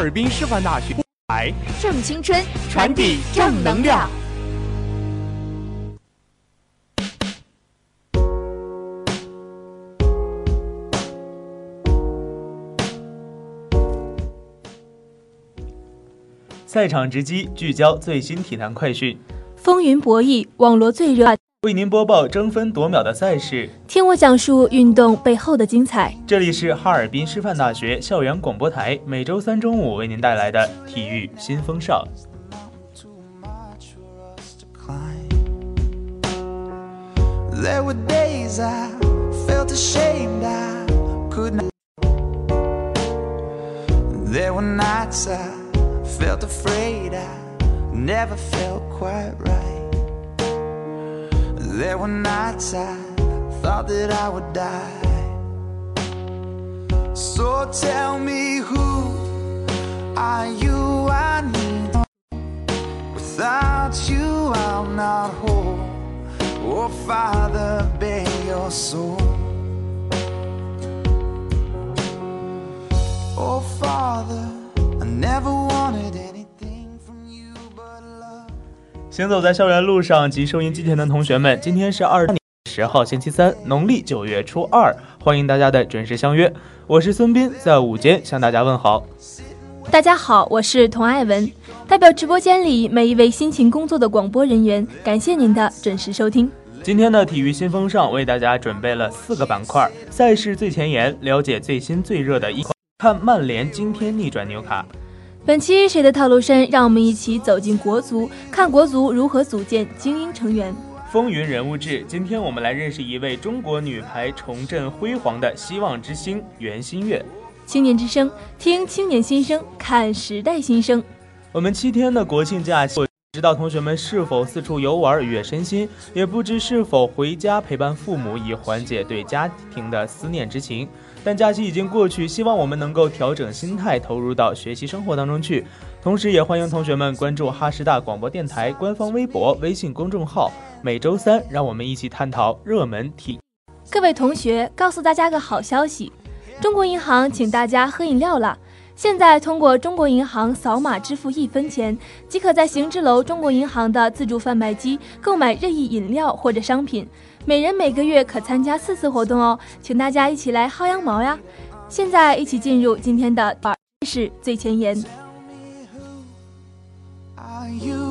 哈尔滨师范大学来正青春，传递正能量。赛场直击，聚焦最新体坛快讯，风云博弈，网罗最热，为您播报争分夺秒的赛事。听我讲述运动背后的精彩。这里是哈尔滨师范大学校园广播台，每周三中午为您带来的体育新风尚。There were nights I thought that I would die. So tell me who are you? I need. Without you, I'm not whole. Oh, Father, bear your soul. Oh, Father, I never wanted 行走在校园路上及收音机前的同学们，今天是二月十号星期三，农历九月初二，欢迎大家的准时相约。我是孙斌，在午间向大家问好。大家好，我是童爱文，代表直播间里每一位辛勤工作的广播人员，感谢您的准时收听。今天的体育新风尚为大家准备了四个板块：赛事最前沿，了解最新最热的一款；看曼联惊天逆转纽卡；本期谁的套路深？让我们一起走进国足，看国足如何组建精英成员。风云人物志。今天我们来认识一位中国女排重振辉煌的希望之星袁心玥。青年之声，听青年心声，看时代新生。我们七天的国庆假期，不知道同学们是否四处游玩愉悦身心，也不知是否回家陪伴父母，以缓解对家庭的思念之情。但假期已经过去，希望我们能够调整心态，投入到学习生活当中去。同时，也欢迎同学们关注哈师大广播电台官方微博、微信公众号。每周三，让我们一起探讨热门体。各位同学，告诉大家个好消息，中国银行请大家喝饮料了。现在通过中国银行扫码支付一分钱，即可在行知楼中国银行的自助贩卖机购买任意饮料或者商品，每人每个月可参加四次活动哦，请大家一起来薅羊毛呀！现在一起进入今天的是最前沿。Are you?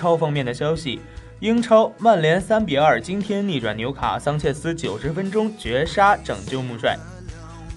超方面的消息，英超曼联三比二惊天逆转纽卡，桑切斯九十分钟绝杀拯救穆帅。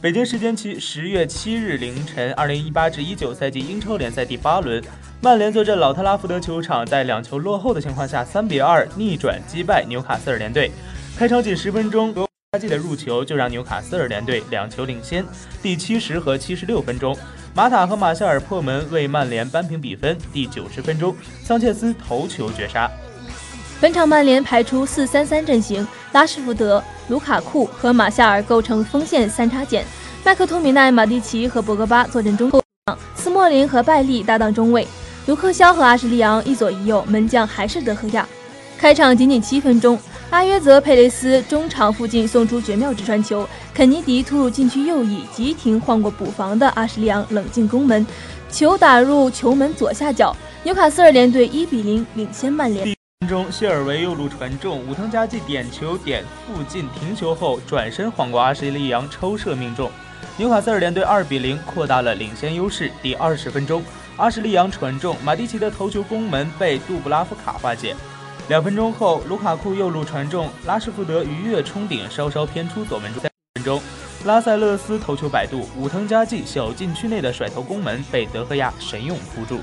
北京时间七十月七日凌晨，二零一八至一九赛季英超联赛第八轮，曼联坐镇老特拉福德球场，在两球落后的情况下，三比二逆转击败纽卡斯尔联队。开场仅十分钟，格加季的入球就让纽卡斯尔联队两球领先。第七十和七十六分钟，马塔和马夏尔破门为曼联扳平比分。第九十分钟，桑切斯头球绝杀。本场曼联排出四三三阵型，拉什福德、卢卡库和马夏尔构成锋线三叉戟，麦克托米奈、马蒂奇和博格巴坐镇中场，斯莫林和拜利搭档中卫，卢克肖和阿什利昂一左一右，门将还是德赫亚。开场仅仅七分钟，阿约泽佩雷斯中场附近送出绝妙直传球，肯尼迪突入禁区右翼，急停晃过补防的阿什利昂冷静攻门，球打入球门左下角，纽卡斯尔联队一比零领先曼联。分钟，谢尔维右路传中，武藤佳纪点球点附近停球后转身晃过阿什利扬抽射命中，纽卡斯尔联队二比零扩大了领先优势。第二十分钟，阿什利扬传中，马蒂奇的头球攻门被杜布拉夫卡化解。两分钟后，卢卡库右路传中，拉什福德鱼跃冲顶，稍稍偏出左门柱。三分钟，拉塞勒斯头球摆渡，武藤佳纪小禁区内的甩头攻门被德赫亚神勇扑住。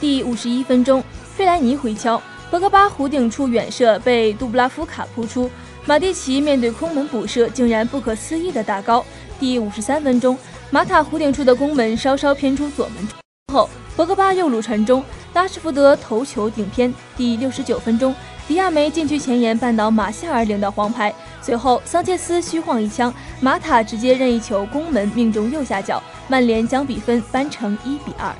第五十一分钟，费莱尼回敲，博格巴弧顶处远射被杜布拉夫卡扑出，马蒂奇面对空门补射，竟然不可思议的打高。第五十三分钟，马塔弧顶处的攻门稍稍偏出左门后，博格巴右路传中，拉什福德头球顶偏。第六十九分钟，迪亚梅禁区前沿绊倒马夏尔领到黄牌，随后桑切斯虚晃一枪，马塔直接任意球攻门命中右下角，曼联将比分扳成一比二。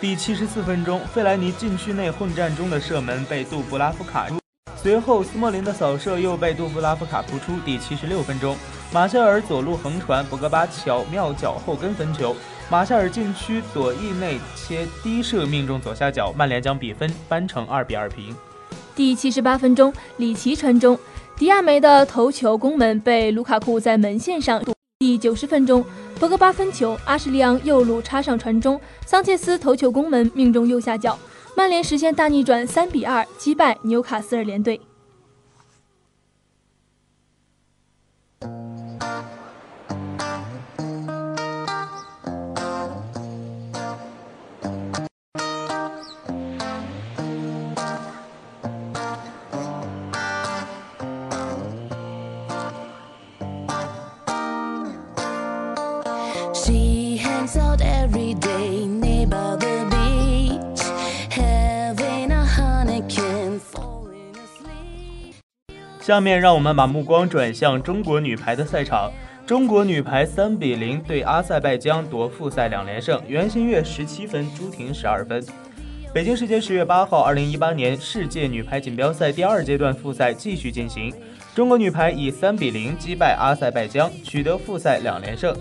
第七十四分钟，费莱尼禁区内混战中的射门被杜布拉夫卡入，随后斯莫林的扫射又被杜布拉夫卡扑出。第七十六分钟，马夏尔左路横传，博格巴巧妙脚后跟分球，马夏尔禁区左翼内切低射命中左下角，曼联将比分扳成二比二平。第七十八分钟，里奇传中，迪亚梅的头球攻门被卢卡库在门线上。第九十分钟，博格巴分球，阿什利昂右路插上传中，桑切斯头球攻门命中右下角，曼联实现大逆转，三比二击败纽卡斯尔联队。下面让我们把目光转向中国女排的赛场。中国女排三比零对阿塞拜疆夺复赛两连胜，袁心玥十七分，朱婷十二分。北京时间十月八号，二零一八年世界女排锦标赛第二阶段复赛继续进行，中国女排以三比零击败阿塞拜疆，取得复赛两连胜，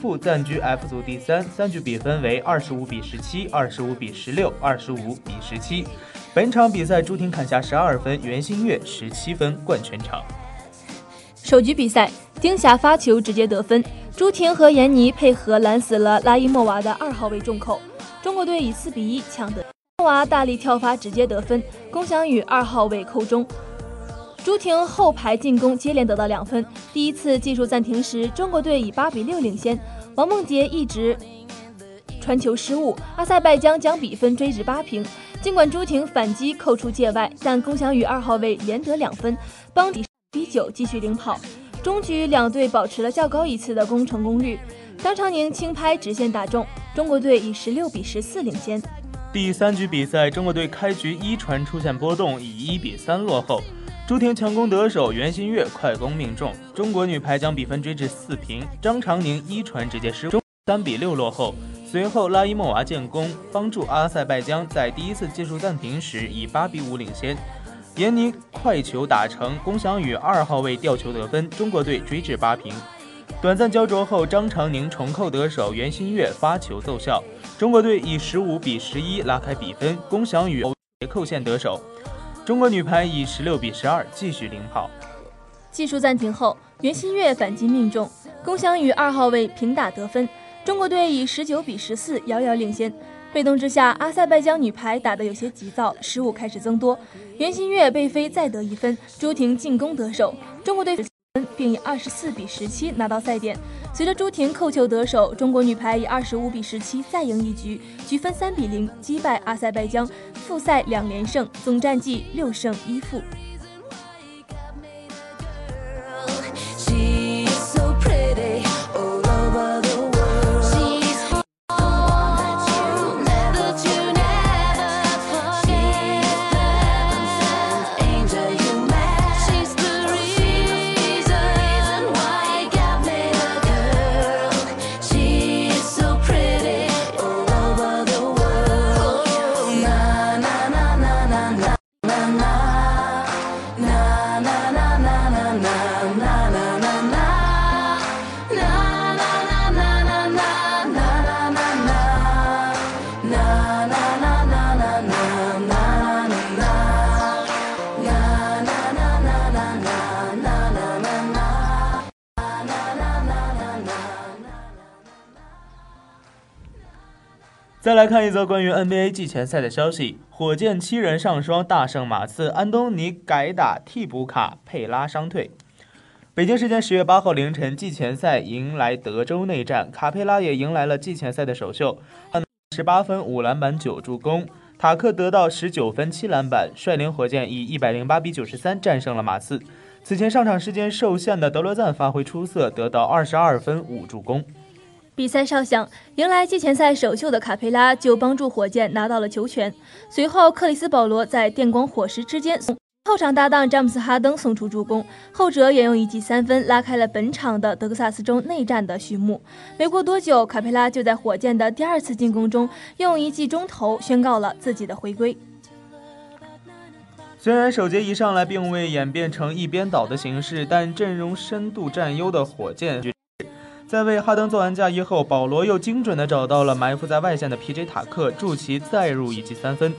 负暂居 F 组第三，三局比分为二十五比十七、二十五比十六、二十五比十七。本场比赛，朱婷砍下十二分，袁心玥十七分，冠全场。首局比赛，丁霞发球直接得分，朱婷和闫妮配合拦死了拉伊莫娃的二号位重扣，中国队以四比一抢得。娃大力跳发直接得分，龚翔宇二号位扣中。朱婷后排进攻接连得到两分。第一次技术暂停时，中国队以八比六领先，王梦洁一直传球失误，阿塞拜疆将比分追至八平。尽管朱婷反击扣出界外，但龚翔宇二号位连得两分，帮比比九继续领跑。中局两队保持了较高一次的攻成功率，张常宁轻拍直线打中，中国队以十六比十四领先。第三局比赛，中国队开局一传出现波动，以一比三落后。朱婷强攻得手，袁心玥快攻命中，中国女排将比分追至四平。张常宁一传直接失误，三比六落后。随后拉伊莫娃建功，帮助阿塞拜疆在第一次技术暂停时以八比五领先。闫妮快球打成，龚翔宇二号位吊球得分，中国队追至八平。短暂焦灼后，张常宁重扣得手，袁心玥发球奏效，中国队以十五比十一拉开比分。龚翔宇扣线得手，中国女排以十六比十二继续领跑。技术暂停后，袁心玥反击命中，龚翔宇二号位平打得分，中国队以十九比十四遥遥领先。被动之下，阿塞拜疆女排打得有些急躁，失误开始增多。袁心玥被飞再得一分，朱婷进攻得手，中国队分。并以二十四比十七拿到赛点。随着朱婷扣球得手，中国女排以二十五比十七再赢一局，局分三比零击败阿塞拜疆，复赛两连胜，总战绩六胜一负。来看一则关于 NBA 季前赛的消息：火箭七人上双大胜马刺，安东尼改打替补卡佩拉伤退。北京时间十月八号凌晨，季前赛迎来德州内战，卡佩拉也迎来了季前赛的首秀，十八分五篮板九助攻，塔克得到十九分七篮板，率领火箭以一百零八比九十三战胜了马刺。此前上场时间受限的德罗赞发挥出色，得到二十二分五助攻。比赛哨响，迎来季前赛首秀的卡佩拉就帮助火箭拿到了球权。随后，克里斯保罗在电光火石之间后场搭档詹姆斯哈登送出助攻，后者也用一记三分拉开了本场的德克萨斯州内战的序幕。没过多久，卡佩拉就在火箭的第二次进攻中用一记中投宣告了自己的回归。虽然首节一上来并未演变成一边倒的形式，但阵容深度占优的火箭。在为哈登做完嫁衣后，保罗又精准地找到了埋伏在外线的 P.J. 塔克，助其再入一记三分。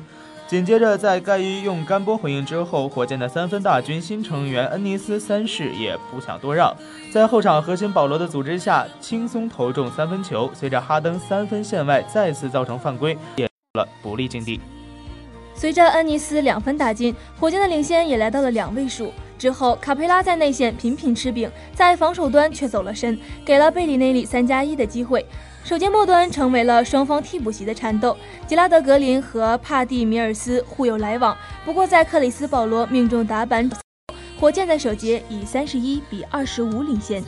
紧接着，在盖伊用干波回应之后，火箭的三分大军新成员恩尼斯三世也不想多让，在后场核心保罗的组织下，轻松投中三分球。随着哈登三分线外再次造成犯规，也了不利境地。随着恩尼斯两分打进，火箭的领先也来到了两位数。之后，卡佩拉在内线频频吃饼，在防守端却走了神，给了贝里内利三加一的机会。首节末端成为了双方替补席的缠斗，吉拉德格林和帕蒂米尔斯互有来往。不过，在克里斯保罗命中打板，火箭在首节以三十一比二十五领先。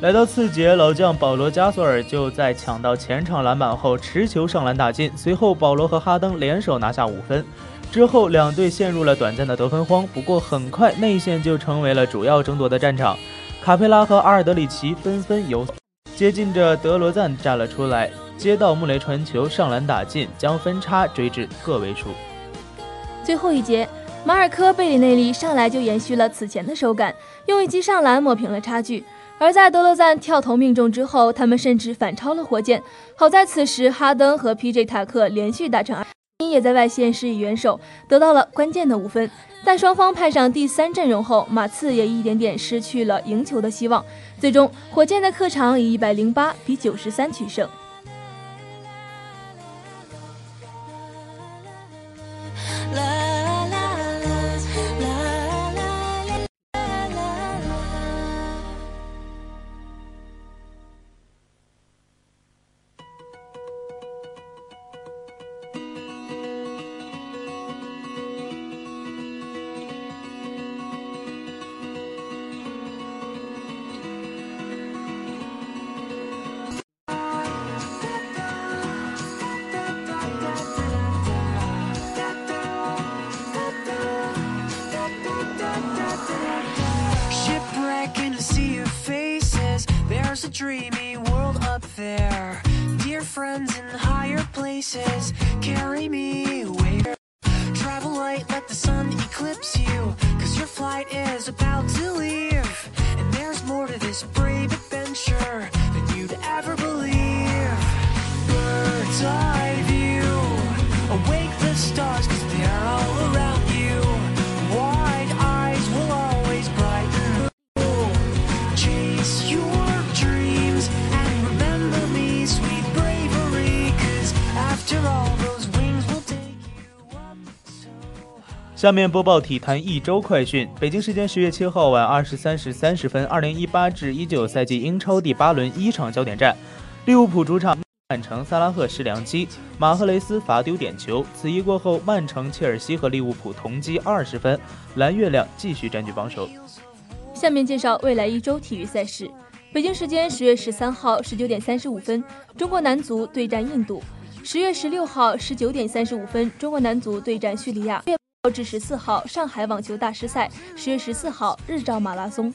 来到次节，老将保罗加索尔就在抢到前场篮板后持球上篮打进，随后保罗和哈登联手拿下五分。之后，两队陷入了短暂的得分荒。不过，很快内线就成为了主要争夺的战场。卡佩拉和阿尔德里奇纷纷由 接近着德罗赞站了出来，接到穆雷传球上篮打进，将分差追至个位数。最后一节，马尔科贝里内利上来就延续了此前的手感，用一击上篮抹平了差距。而在德罗赞跳投命中之后，他们甚至反超了火箭。好在此时哈登和 P.J. 塔克连续达成二。也在外线施以援手，得到了关键的五分。但双方派上第三阵容后，马刺也一点点失去了赢球的希望。最终，火箭的客场以一百零八比九十三取胜。下面播报体坛一周快讯。北京时间十月七号晚二十三时三十分，二零一八至一九赛季英超第八轮一场焦点战，利物浦主场曼城萨拉赫失良机，马赫雷斯罚丢点球。此役过后，曼城、切尔西和利物浦同积二十分，蓝月亮继续占据榜首。下面介绍未来一周体育赛事。北京时间十月十三号十九点三十五分，中国男足对战印度；十月十六号十九点三十五分，中国男足对战叙利亚。至十四号上海网球大师赛，十月十四号日照马拉松。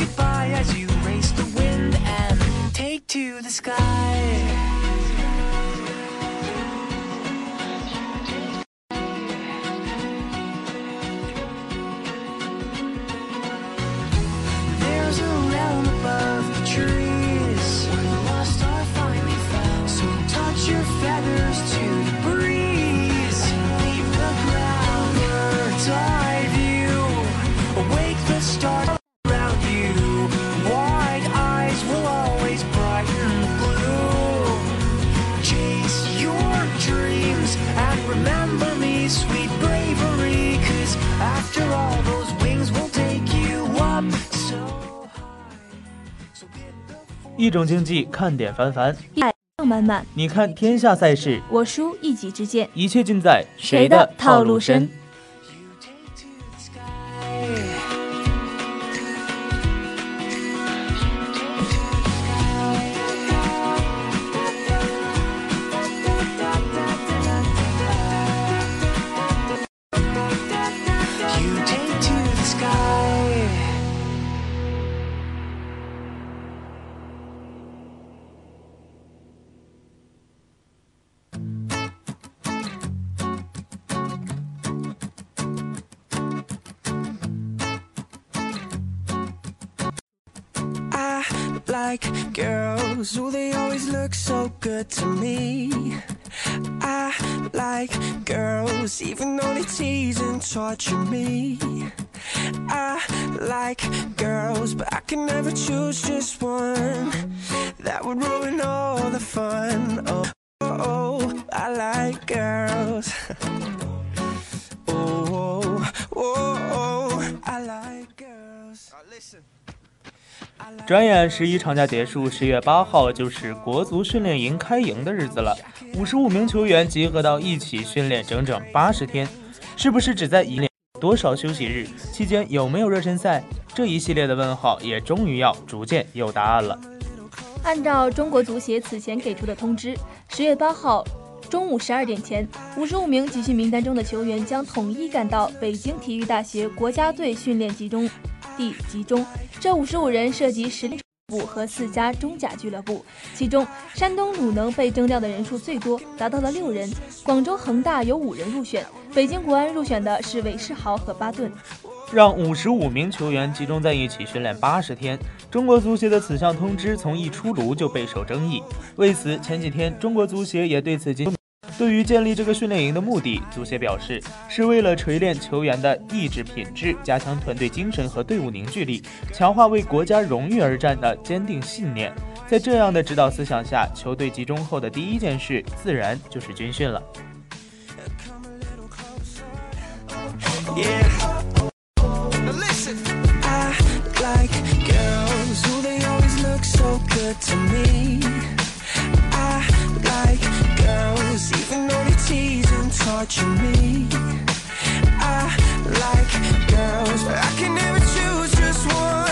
Goodbye as you race the wind and take to the sky. 一种竞技看点繁繁，爱满满，你看天下赛事，我输一己之见。一切尽在谁的套路深？Like girls, oh, they always look so good to me. I like girls, even though they tease and torture me. I like girls, but I can never choose just one. That would ruin all the fun. Oh, oh, oh I like girls. oh, oh, oh, oh, I like girls. listen. 转眼十一长假结束，十月八号就是国足训练营开营的日子了。五十五名球员集合到一起训练整整八十天，是不是只在一练？多少休息日？期间有没有热身赛？这一系列的问号也终于要逐渐有答案了。按照中国足协此前给出的通知，十月八号中午十二点前，五十五名集训名单中的球员将统一赶到北京体育大学国家队训练集中地集中。这五十五人涉及十部和四家中甲俱乐部，其中山东鲁能被征调的人数最多，达到了六人；广州恒大有五人入选，北京国安入选的是韦世豪和巴顿。让五十五名球员集中在一起训练八十天，中国足协的此项通知从一出炉就备受争议。为此，前几天中国足协也对此进行。对于建立这个训练营的目的，足协表示是为了锤炼球员的意志品质，加强团队精神和队伍凝聚力，强化为国家荣誉而战的坚定信念。在这样的指导思想下，球队集中后的第一件事自然就是军训了。Yeah. season torture me. I like girls, but I can never choose just one.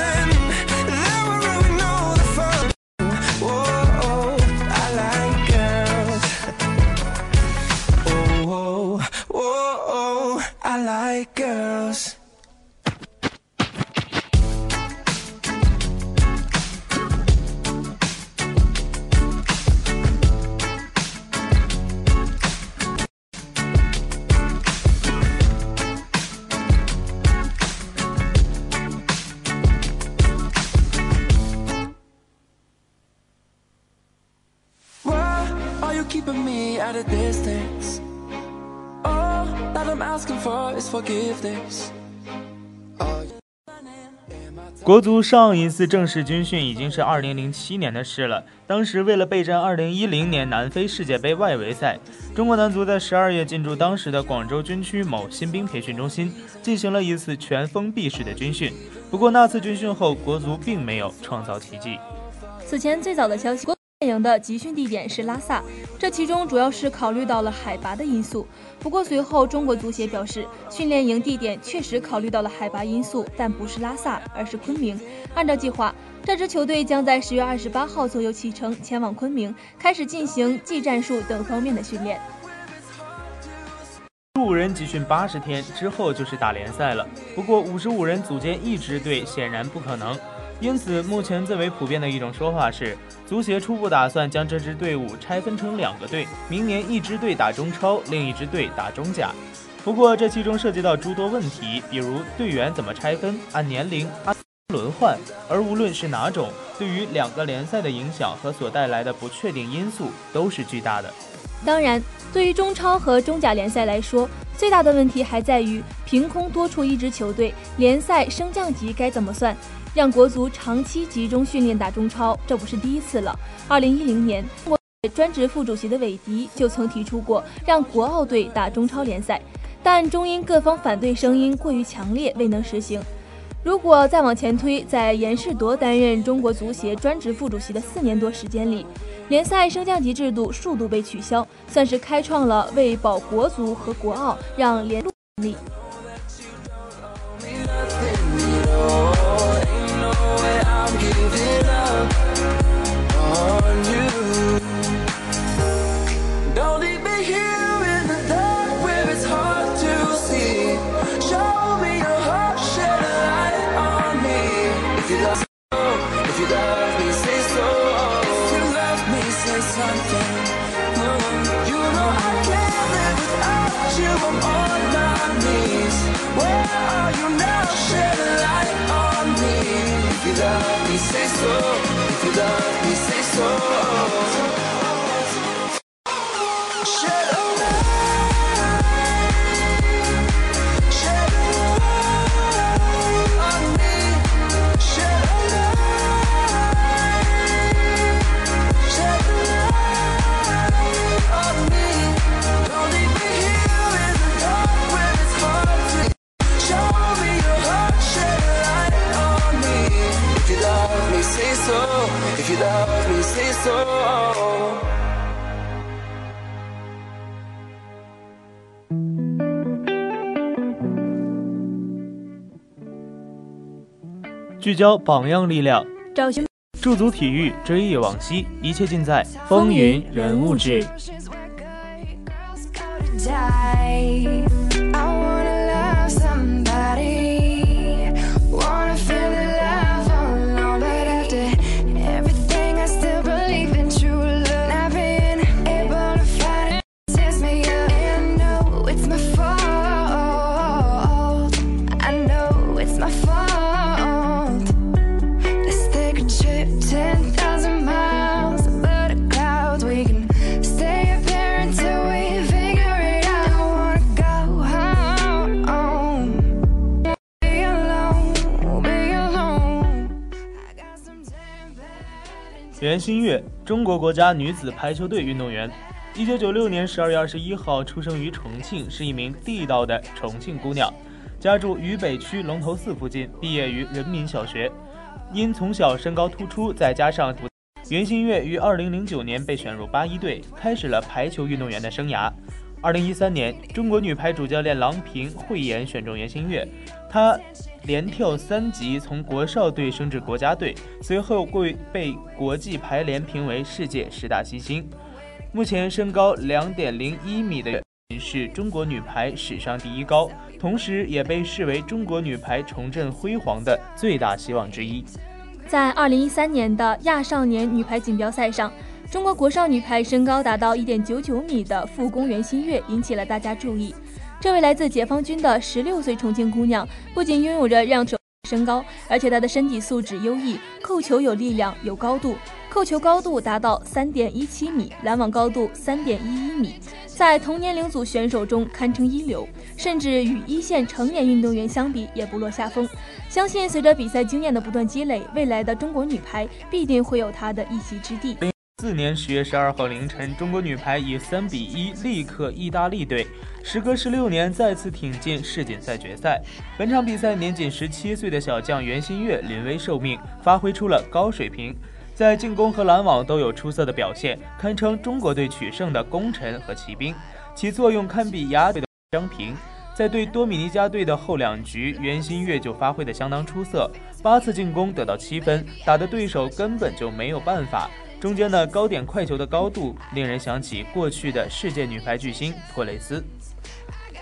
国足上一次正式军训已经是二零零七年的事了。当时为了备战二零一零年南非世界杯外围赛，中国男足在十二月进驻当时的广州军区某新兵培训中心，进行了一次全封闭式的军训。不过那次军训后，国足并没有创造奇迹。此前最早的消息，国足电影的集训地点是拉萨，这其中主要是考虑到了海拔的因素。不过随后中国足协表示，训练营地点确实考虑到了海拔因素，但不是拉萨，而是昆明。按照计划，这支球队将在十月二十八号左右启程前往昆明，开始进行技战术等方面的训练。十五人集训八十天之后就是打联赛了，不过五十五人组建一支队显然不可能。因此，目前最为普遍的一种说法是，足协初步打算将这支队伍拆分成两个队，明年一支队打中超，另一支队打中甲。不过，这其中涉及到诸多问题，比如队员怎么拆分、按年龄、按轮换，而无论是哪种，对于两个联赛的影响和所带来的不确定因素都是巨大的。当然，对于中超和中甲联赛来说，最大的问题还在于凭空多出一支球队，联赛升降级该怎么算？让国足长期集中训练打中超，这不是第一次了。二零一零年，中国专职副主席的韦迪就曾提出过让国奥队打中超联赛，但终因各方反对声音过于强烈，未能实行。如果再往前推，在严世铎担任中国足协专职副主席的四年多时间里，联赛升降级制度数度被取消，算是开创了为保国足和国奥让联路力。Me and soul. Into darkness and. 聚焦榜样力量，找寻。驻足体育，追忆往昔，一切尽在风云人物志。袁心玥，中国国家女子排球队运动员。一九九六年十二月二十一号出生于重庆，是一名地道的重庆姑娘，家住渝北区龙头寺附近，毕业于人民小学。因从小身高突出，再加上袁心玥于二零零九年被选入八一队，开始了排球运动员的生涯。二零一三年，中国女排主教练郎平慧眼选中袁心玥，她连跳三级从国少队升至国家队，随后会被国际排联评为世界十大新星。目前身高两点零一米的是中国女排史上第一高，同时也被视为中国女排重振辉煌的最大希望之一。在二零一三年的亚少年女排锦标赛上。中国国少女排身高达到一点九九米的副公袁心玥引起了大家注意。这位来自解放军的十六岁重庆姑娘，不仅拥有着让手身高，而且她的身体素质优异，扣球有力量、有高度，扣球高度达到三点一七米，拦网高度三点一一米，在同年龄组选手中堪称一流，甚至与一线成年运动员相比也不落下风。相信随着比赛经验的不断积累，未来的中国女排必定会有她的一席之地。四年十月十二号凌晨，中国女排以三比一力克意大利队，时隔十六年再次挺进世锦赛决赛。本场比赛，年仅十七岁的小将袁心玥临危受命，发挥出了高水平，在进攻和拦网都有出色的表现，堪称中国队取胜的功臣和骑兵。其作用堪比亚队的张平。在对多米尼加队的后两局，袁心玥就发挥的相当出色，八次进攻得到七分，打的对手根本就没有办法。中间的高点快球的高度，令人想起过去的世界女排巨星托雷斯。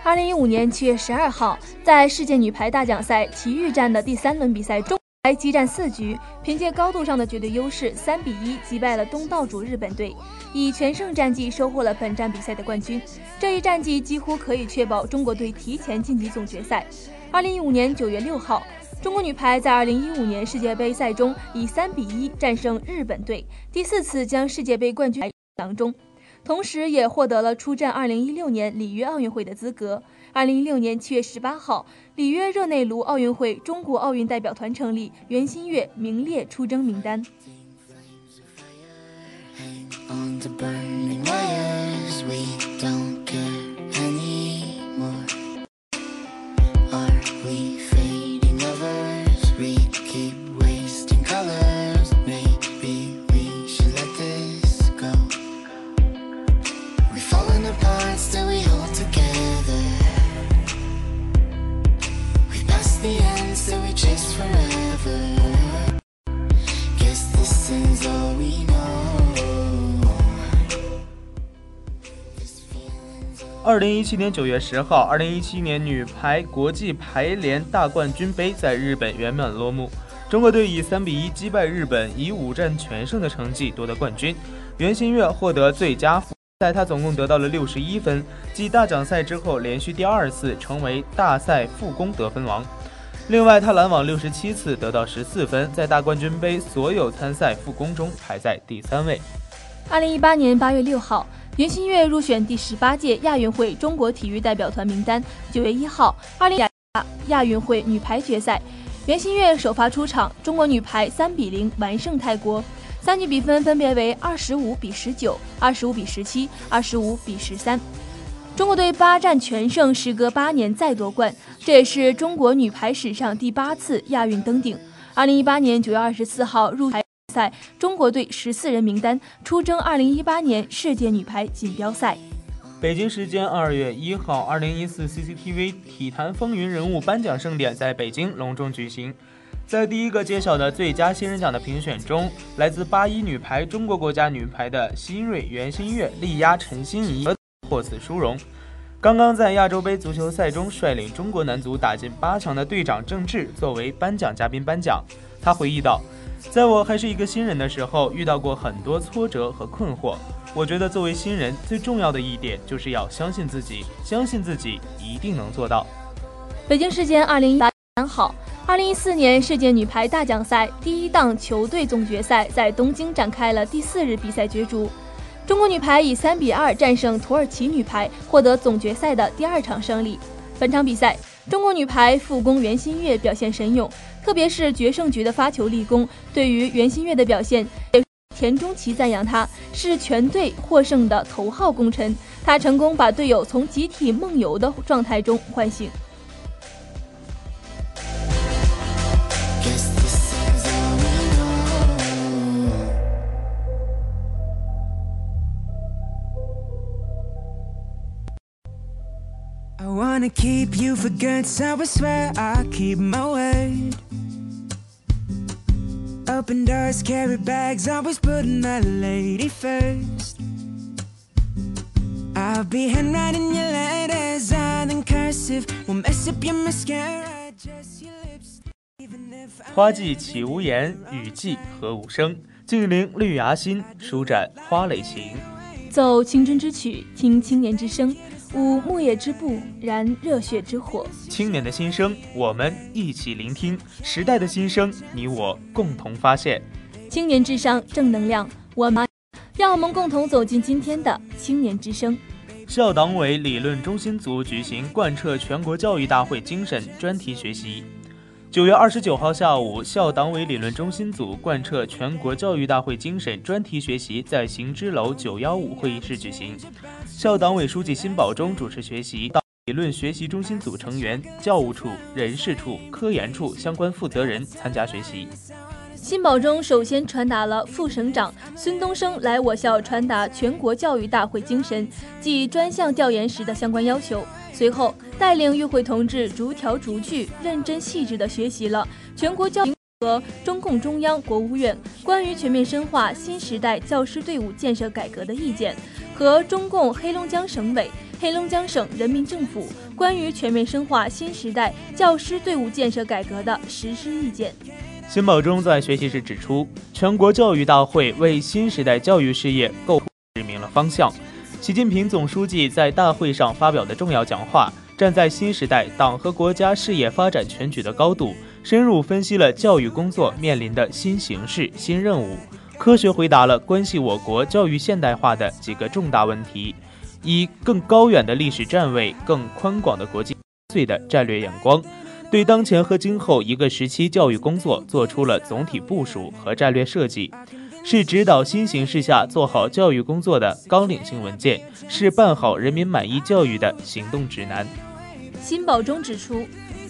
二零一五年七月十二号，在世界女排大奖赛体育战的第三轮比赛中，排激战四局，凭借高度上的绝对优势，三比一击败了东道主日本队，以全胜战绩收获了本站比赛的冠军。这一战绩几乎可以确保中国队提前晋级总决赛。二零一五年九月六号。中国女排在2015年世界杯赛中以3比1战胜日本队，第四次将世界杯冠军囊中，同时也获得了出战2016年里约奥运会的资格。2016年7月18号，里约热内卢奥运会中国奥运代表团成立，袁心玥名列出征名单。二零一七年九月十号，二零一七年女排国际排联大冠军杯在日本圆满落幕。中国队以三比一击败日本，以五战全胜的成绩夺得冠军。袁心玥获得最佳副赛，她总共得到了六十一分，继大奖赛之后连续第二次成为大赛副攻得分王。另外，她拦网六十七次，得到十四分，在大冠军杯所有参赛副攻中排在第三位。二零一八年八月六号。袁心玥入选第十八届亚运会中国体育代表团名单。九月一号，二零亚运会女排决赛，袁心玥首发出场，中国女排三比零完胜泰国，三局比分分别为二十五比十九、二十五比十七、二十五比十三。中国队八战全胜，时隔八年再夺冠，这也是中国女排史上第八次亚运登顶。二零一八年九月二十四号入台。赛中国队十四人名单出征二零一八年世界女排锦标赛。北京时间二月一号，二零一四 CCTV 体坛风云人物颁奖盛典在北京隆重举行。在第一个揭晓的最佳新人奖的评选中，来自八一女排中国国家女排的新锐袁心玥力压陈欣怡，获此殊荣。刚刚在亚洲杯足球赛中率领中国男足打进八强的队长郑智作为颁奖嘉宾颁奖，他回忆道。在我还是一个新人的时候，遇到过很多挫折和困惑。我觉得作为新人，最重要的一点就是要相信自己，相信自己一定能做到。北京时间二零一八三号，二零一四年世界女排大奖赛第一档球队总决赛在东京展开了第四日比赛角逐。中国女排以三比二战胜土耳其女排，获得总决赛的第二场胜利。本场比赛。中国女排副攻袁心玥表现神勇，特别是决胜局的发球立功。对于袁心玥的表现，田中琪赞扬她是全队获胜的头号功臣，她成功把队友从集体梦游的状态中唤醒。Wanna keep you for good, so I swear I'll keep my word. Open doors, carry bags, always putting that lady first. I'll be handwriting your letters, all in cursive. Won't mess up your mascara, just your lips. Even if I'm 花季起无言，雨季何无声。静聆绿芽心，舒展花蕾情。奏青春之曲，听青年之声，舞牧野之步，燃热血之火。青年的心声，我们一起聆听；时代的心声，你我共同发现。青年至上，正能量，我们让我们共同走进今天的青年之声。校党委理论中心组举行贯彻全国教育大会精神专题学习。九月二十九号下午，校党委理论中心组贯彻全国教育大会精神专题学习在行知楼九幺五会议室举行。校党委书记辛保忠主持学习，理论学习中心组成员、教务处、人事处、科研处相关负责人参加学习。辛保忠首先传达了副省长孙东升来我校传达全国教育大会精神及专项调研时的相关要求。随后，带领与会同志逐条逐句、认真细致地学习了全国教育和中共中央、国务院关于全面深化新时代教师队伍建设改革的意见，和中共黑龙江省委、黑龙江省人民政府关于全面深化新时代教师队伍建设改革的实施意见。辛保忠在学习时指出，全国教育大会为新时代教育事业构指明了方向。习近平总书记在大会上发表的重要讲话，站在新时代党和国家事业发展全局的高度，深入分析了教育工作面临的新形势、新任务，科学回答了关系我国教育现代化的几个重大问题，以更高远的历史站位、更宽广的国际岁的战略眼光，对当前和今后一个时期教育工作做出了总体部署和战略设计。是指导新形势下做好教育工作的纲领性文件，是办好人民满意教育的行动指南。新保忠指出，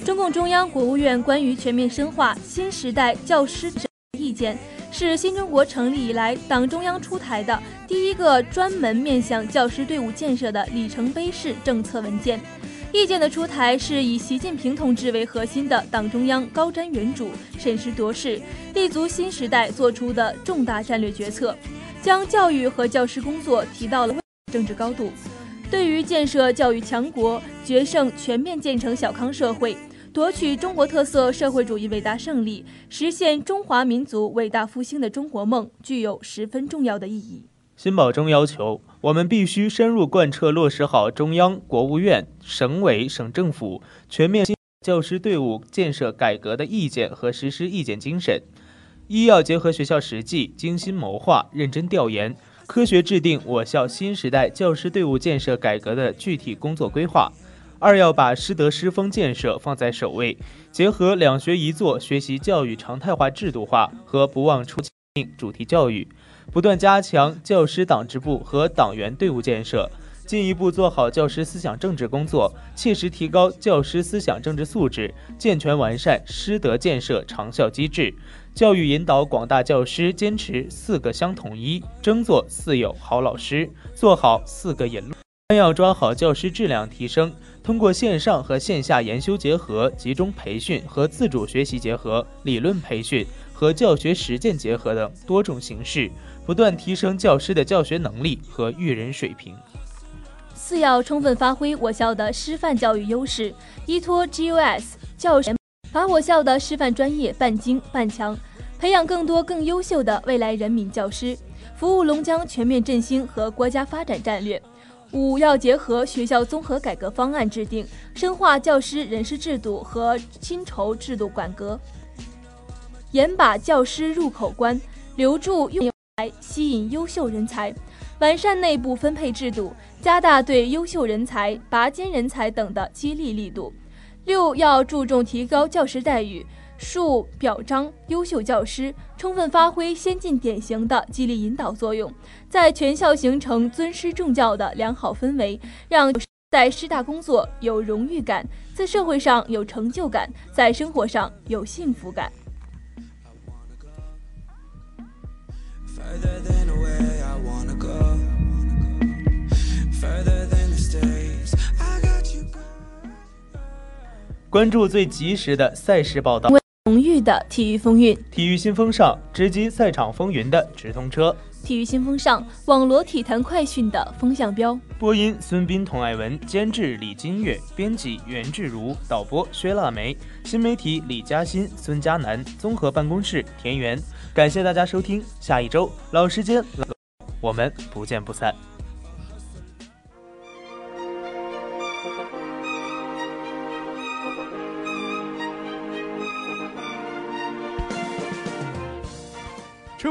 中共中央、国务院关于全面深化新时代教师意见，是新中国成立以来党中央出台的第一个专门面向教师队伍建设的里程碑式政策文件。意见的出台是以习近平同志为核心的党中央高瞻远瞩、审时度势、立足新时代做出的重大战略决策，将教育和教师工作提到了政治高度。对于建设教育强国、决胜全面建成小康社会、夺取中国特色社会主义伟大胜利、实现中华民族伟大复兴的中国梦，具有十分重要的意义。辛保忠要求，我们必须深入贯彻落实好中央、国务院、省委、省政府全面教师队伍建设改革的意见和实施意见精神。一要结合学校实际，精心谋划、认真调研，科学制定我校新时代教师队伍建设改革的具体工作规划。二要把师德师风建设放在首位，结合两学一做学习教育常态化制度化和不忘初心主题教育。不断加强教师党支部和党员队伍建设，进一步做好教师思想政治工作，切实提高教师思想政治素质，健全完善师德建设长效机制。教育引导广大教师坚持四个相统一，争做四有好老师，做好四个引路。三要抓好教师质量提升，通过线上和线下研修结合、集中培训和自主学习结合、理论培训和教学实践结合等多种形式。不断提升教师的教学能力和育人水平。四要充分发挥我校的师范教育优势，依托 GUS 教学，把我校的师范专业办精办强，培养更多更优秀的未来人民教师，服务龙江全面振兴和国家发展战略。五要结合学校综合改革方案制定，深化教师人事制度和薪酬制度改革，严把教师入口关，留住用。来吸引优秀人才，完善内部分配制度，加大对优秀人才、拔尖人才等的激励力度。六要注重提高教师待遇，树表彰优秀教师，充分发挥先进典型的激励引导作用，在全校形成尊师重教的良好氛围，让在师大工作有荣誉感，在社会上有成就感，在生活上有幸福感。关注最及时的赛事报道，浓郁的体育风韵，体育新风尚，直击赛场风云的直通车。体育新风尚，网罗体坛快讯的风向标。播音：孙斌、童爱文，监制：李金月，编辑：袁志如，导播：薛腊梅，新媒体：李嘉欣、孙佳楠，综合办公室：田园。感谢大家收听，下一周老时间，我们不见不散。